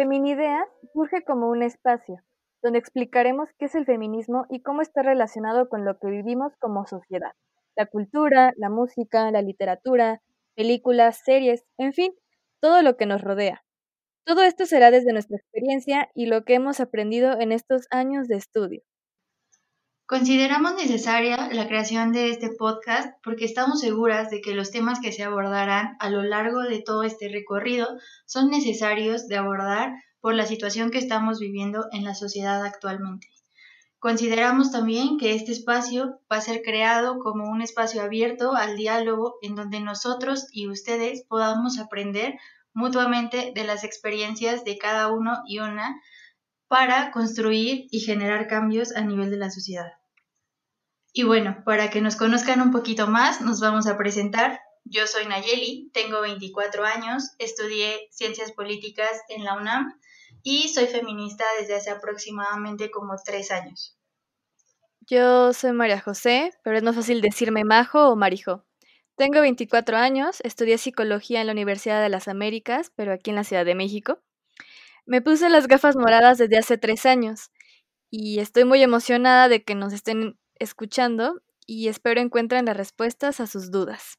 Feminidea surge como un espacio donde explicaremos qué es el feminismo y cómo está relacionado con lo que vivimos como sociedad. La cultura, la música, la literatura, películas, series, en fin, todo lo que nos rodea. Todo esto será desde nuestra experiencia y lo que hemos aprendido en estos años de estudio. Consideramos necesaria la creación de este podcast porque estamos seguras de que los temas que se abordarán a lo largo de todo este recorrido son necesarios de abordar por la situación que estamos viviendo en la sociedad actualmente. Consideramos también que este espacio va a ser creado como un espacio abierto al diálogo en donde nosotros y ustedes podamos aprender mutuamente de las experiencias de cada uno y una para construir y generar cambios a nivel de la sociedad. Y bueno, para que nos conozcan un poquito más, nos vamos a presentar. Yo soy Nayeli, tengo 24 años, estudié ciencias políticas en la UNAM y soy feminista desde hace aproximadamente como tres años. Yo soy María José, pero es más fácil decirme Majo o Marijo. Tengo 24 años, estudié psicología en la Universidad de las Américas, pero aquí en la Ciudad de México. Me puse las gafas moradas desde hace tres años y estoy muy emocionada de que nos estén escuchando y espero encuentren las respuestas a sus dudas.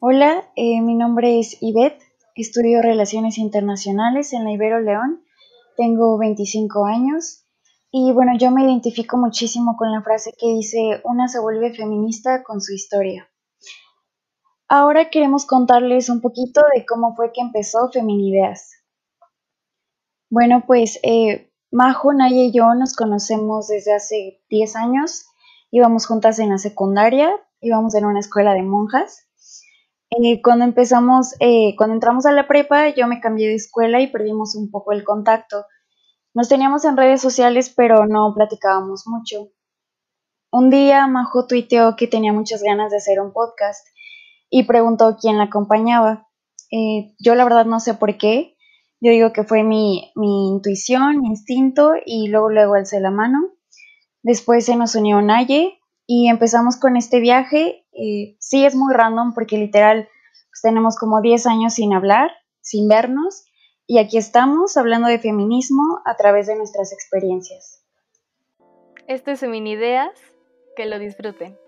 Hola, eh, mi nombre es Ivette, estudio Relaciones Internacionales en la Ibero León tengo 25 años y bueno, yo me identifico muchísimo con la frase que dice, una se vuelve feminista con su historia. Ahora queremos contarles un poquito de cómo fue que empezó Feminideas. Bueno, pues eh, Majo, Naya y yo nos conocemos desde hace 10 años. Íbamos juntas en la secundaria, íbamos en una escuela de monjas. Eh, cuando empezamos, eh, cuando entramos a la prepa, yo me cambié de escuela y perdimos un poco el contacto. Nos teníamos en redes sociales, pero no platicábamos mucho. Un día Majo tuiteó que tenía muchas ganas de hacer un podcast y preguntó quién la acompañaba. Eh, yo la verdad no sé por qué. Yo digo que fue mi, mi intuición, mi instinto y luego luego alcé la mano. Después se nos unió Naye y empezamos con este viaje. Eh, sí es muy random porque literal pues, tenemos como 10 años sin hablar, sin vernos y aquí estamos hablando de feminismo a través de nuestras experiencias. Este es Feminideas, que lo disfruten.